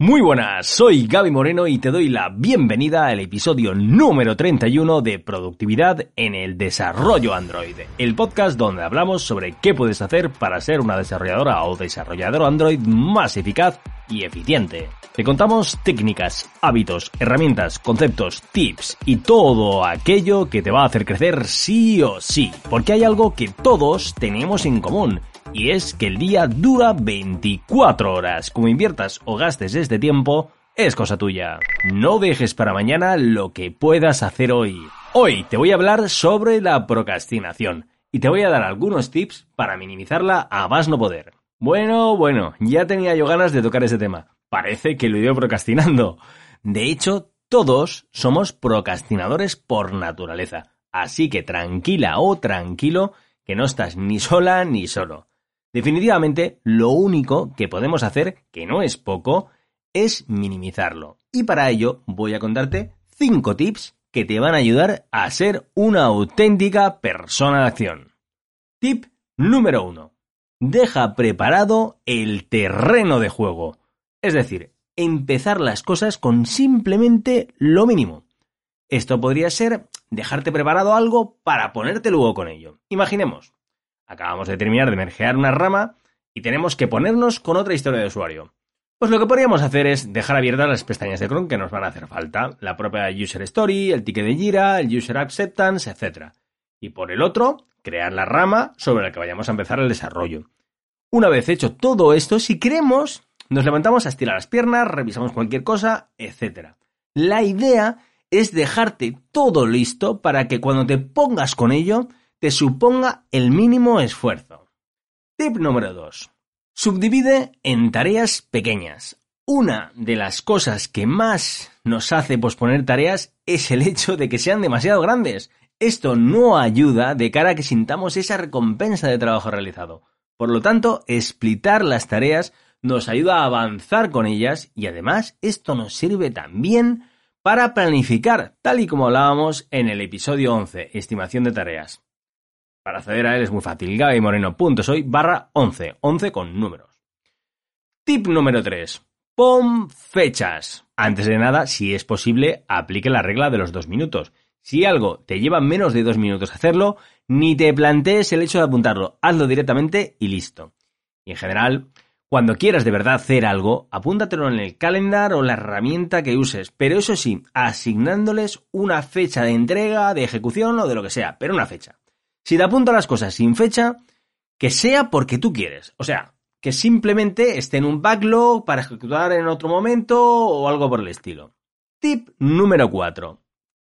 Muy buenas, soy Gaby Moreno y te doy la bienvenida al episodio número 31 de Productividad en el Desarrollo Android, el podcast donde hablamos sobre qué puedes hacer para ser una desarrolladora o desarrollador Android más eficaz y eficiente. Te contamos técnicas, hábitos, herramientas, conceptos, tips y todo aquello que te va a hacer crecer sí o sí, porque hay algo que todos tenemos en común y es que el día dura 24 horas. Como inviertas o gastes este tiempo, es cosa tuya. No dejes para mañana lo que puedas hacer hoy. Hoy te voy a hablar sobre la procrastinación y te voy a dar algunos tips para minimizarla a más no poder. Bueno, bueno, ya tenía yo ganas de tocar ese tema. Parece que lo he ido procrastinando. De hecho, todos somos procrastinadores por naturaleza. Así que tranquila o tranquilo que no estás ni sola ni solo. Definitivamente, lo único que podemos hacer, que no es poco, es minimizarlo. Y para ello voy a contarte 5 tips que te van a ayudar a ser una auténtica persona de acción. Tip número 1. Deja preparado el terreno de juego. Es decir, empezar las cosas con simplemente lo mínimo. Esto podría ser dejarte preparado algo para ponerte luego con ello. Imaginemos, Acabamos de terminar de mergear una rama y tenemos que ponernos con otra historia de usuario. Pues lo que podríamos hacer es dejar abiertas las pestañas de Chrome que nos van a hacer falta, la propia User Story, el ticket de Jira, el User Acceptance, etc. Y por el otro, crear la rama sobre la que vayamos a empezar el desarrollo. Una vez hecho todo esto, si queremos, nos levantamos a estirar las piernas, revisamos cualquier cosa, etc. La idea es dejarte todo listo para que cuando te pongas con ello te suponga el mínimo esfuerzo. Tip número 2. Subdivide en tareas pequeñas. Una de las cosas que más nos hace posponer tareas es el hecho de que sean demasiado grandes. Esto no ayuda de cara a que sintamos esa recompensa de trabajo realizado. Por lo tanto, explitar las tareas nos ayuda a avanzar con ellas y además esto nos sirve también para planificar, tal y como hablábamos en el episodio 11, estimación de tareas. Para acceder a él es muy fácil, gabymoreno.soy barra 11, 11 con números. Tip número 3. Pon fechas. Antes de nada, si es posible, aplique la regla de los dos minutos. Si algo te lleva menos de dos minutos hacerlo, ni te plantees el hecho de apuntarlo, hazlo directamente y listo. Y en general, cuando quieras de verdad hacer algo, apúntatelo en el calendar o la herramienta que uses, pero eso sí, asignándoles una fecha de entrega, de ejecución o de lo que sea, pero una fecha. Si te apunta las cosas sin fecha, que sea porque tú quieres. O sea, que simplemente esté en un backlog para ejecutar en otro momento o algo por el estilo. Tip número 4.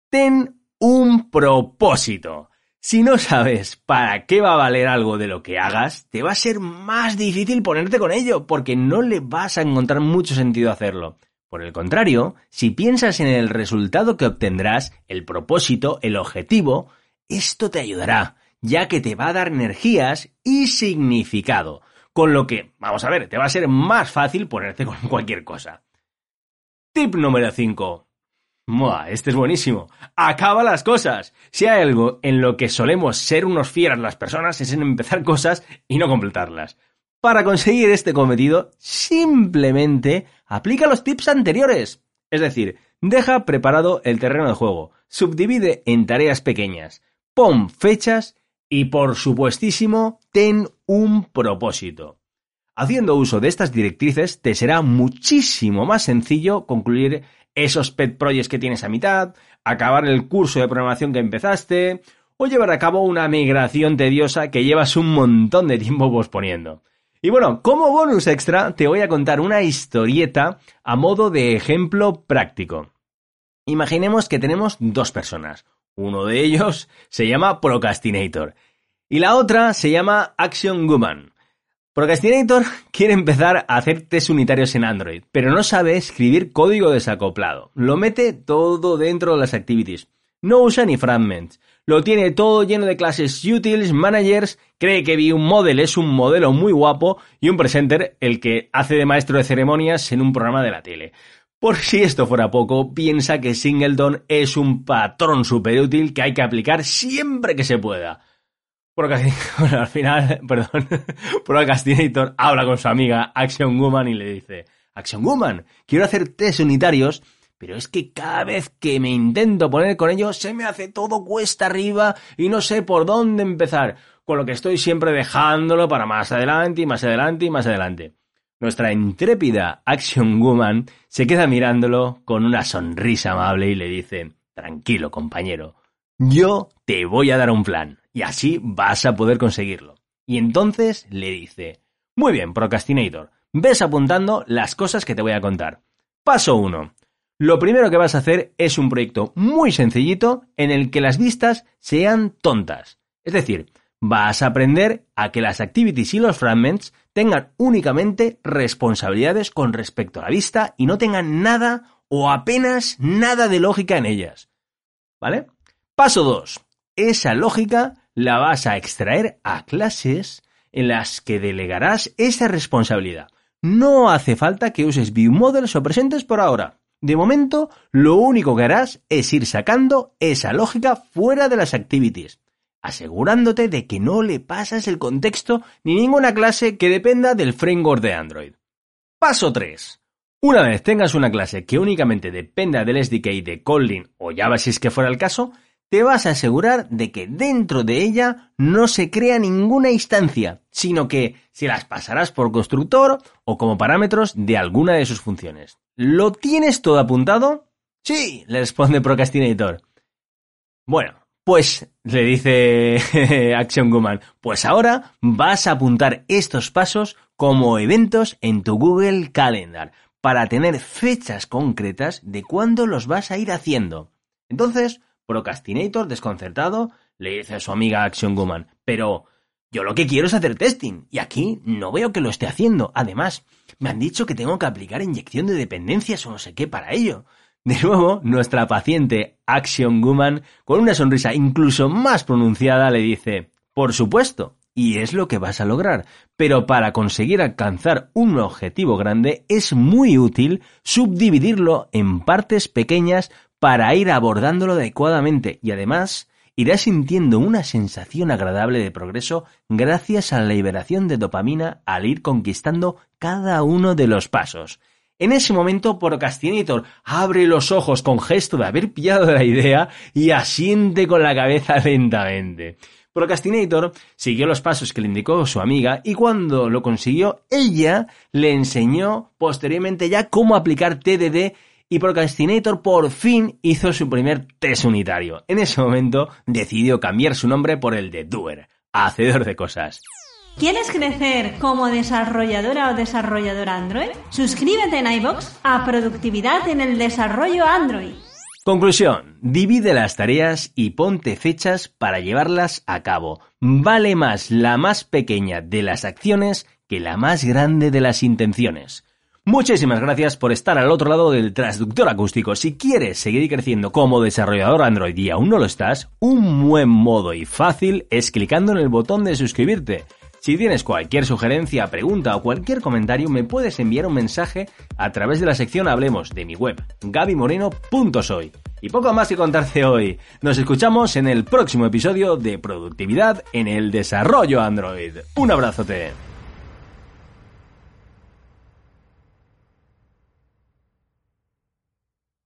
Ten un propósito. Si no sabes para qué va a valer algo de lo que hagas, te va a ser más difícil ponerte con ello, porque no le vas a encontrar mucho sentido hacerlo. Por el contrario, si piensas en el resultado que obtendrás, el propósito, el objetivo, esto te ayudará ya que te va a dar energías y significado. Con lo que, vamos a ver, te va a ser más fácil ponerte con cualquier cosa. Tip número 5. este es buenísimo. Acaba las cosas. Si hay algo en lo que solemos ser unos fieras las personas es en empezar cosas y no completarlas. Para conseguir este cometido, simplemente aplica los tips anteriores. Es decir, deja preparado el terreno de juego, subdivide en tareas pequeñas, pon fechas y por supuestísimo, ten un propósito. Haciendo uso de estas directrices, te será muchísimo más sencillo concluir esos pet projects que tienes a mitad, acabar el curso de programación que empezaste, o llevar a cabo una migración tediosa que llevas un montón de tiempo posponiendo. Y bueno, como bonus extra, te voy a contar una historieta a modo de ejemplo práctico. Imaginemos que tenemos dos personas, uno de ellos se llama Procrastinator y la otra se llama Action Woman. Procrastinator quiere empezar a hacer test unitarios en Android, pero no sabe escribir código desacoplado. Lo mete todo dentro de las activities. No usa ni fragments. Lo tiene todo lleno de clases utils, managers, cree que un Model es un modelo muy guapo y un presenter el que hace de maestro de ceremonias en un programa de la tele. Por si esto fuera poco, piensa que Singleton es un patrón súper útil que hay que aplicar siempre que se pueda. Porque al final, perdón, Procrastinator habla con su amiga Action Woman y le dice, Action Woman, quiero hacer test unitarios, pero es que cada vez que me intento poner con ellos se me hace todo cuesta arriba y no sé por dónde empezar, con lo que estoy siempre dejándolo para más adelante y más adelante y más adelante. Nuestra intrépida Action Woman se queda mirándolo con una sonrisa amable y le dice, tranquilo compañero, yo te voy a dar un plan y así vas a poder conseguirlo. Y entonces le dice, muy bien, Procrastinator, ves apuntando las cosas que te voy a contar. Paso 1. Lo primero que vas a hacer es un proyecto muy sencillito en el que las vistas sean tontas. Es decir, vas a aprender a que las activities y los fragments tengan únicamente responsabilidades con respecto a la vista y no tengan nada o apenas nada de lógica en ellas. ¿Vale? Paso 2. Esa lógica la vas a extraer a clases en las que delegarás esa responsabilidad. No hace falta que uses viewmodels o presentes por ahora. De momento, lo único que harás es ir sacando esa lógica fuera de las activities, asegurándote de que no le pasas el contexto ni ninguna clase que dependa del framework de Android. Paso 3. Una vez tengas una clase que únicamente dependa del SDK de Kotlin o Java si es que fuera el caso, te vas a asegurar de que dentro de ella no se crea ninguna instancia, sino que se las pasarás por constructor o como parámetros de alguna de sus funciones. ¿Lo tienes todo apuntado? Sí, le responde Procrastinator. Bueno, pues le dice Action Woman, pues ahora vas a apuntar estos pasos como eventos en tu Google Calendar para tener fechas concretas de cuándo los vas a ir haciendo. Entonces, Procrastinator, desconcertado, le dice a su amiga Action Woman, pero yo lo que quiero es hacer testing, y aquí no veo que lo esté haciendo. Además, me han dicho que tengo que aplicar inyección de dependencias o no sé qué para ello. De nuevo, nuestra paciente Action Woman, con una sonrisa incluso más pronunciada, le dice, por supuesto, y es lo que vas a lograr. Pero para conseguir alcanzar un objetivo grande es muy útil subdividirlo en partes pequeñas para ir abordándolo adecuadamente y además irás sintiendo una sensación agradable de progreso gracias a la liberación de dopamina al ir conquistando cada uno de los pasos. En ese momento, Procrastinator abre los ojos con gesto de haber pillado la idea y asiente con la cabeza lentamente. Procrastinator siguió los pasos que le indicó su amiga y cuando lo consiguió, ella le enseñó posteriormente ya cómo aplicar TDD y Procrastinator por fin hizo su primer test unitario. En ese momento decidió cambiar su nombre por el de Doer, hacedor de cosas. ¿Quieres crecer como desarrolladora o desarrollador Android? Suscríbete en iBox a Productividad en el Desarrollo Android. Conclusión. Divide las tareas y ponte fechas para llevarlas a cabo. Vale más la más pequeña de las acciones que la más grande de las intenciones. Muchísimas gracias por estar al otro lado del transductor acústico. Si quieres seguir creciendo como desarrollador Android y aún no lo estás, un buen modo y fácil es clicando en el botón de suscribirte. Si tienes cualquier sugerencia, pregunta o cualquier comentario, me puedes enviar un mensaje a través de la sección Hablemos de mi web, gabimoreno.soy. Y poco más que contarte hoy. Nos escuchamos en el próximo episodio de Productividad en el Desarrollo Android. Un abrazote.